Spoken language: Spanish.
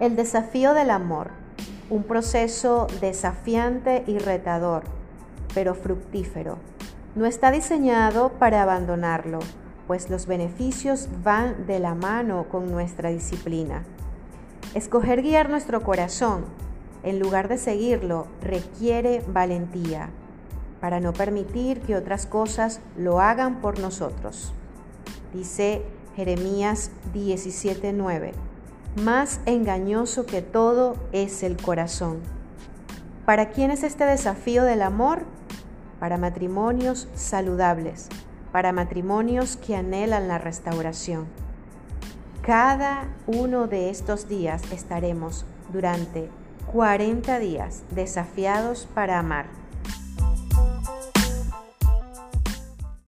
El desafío del amor, un proceso desafiante y retador, pero fructífero. No está diseñado para abandonarlo, pues los beneficios van de la mano con nuestra disciplina. Escoger guiar nuestro corazón en lugar de seguirlo requiere valentía para no permitir que otras cosas lo hagan por nosotros. Dice Jeremías 17:9. Más engañoso que todo es el corazón. ¿Para quién es este desafío del amor? Para matrimonios saludables, para matrimonios que anhelan la restauración. Cada uno de estos días estaremos durante 40 días desafiados para amar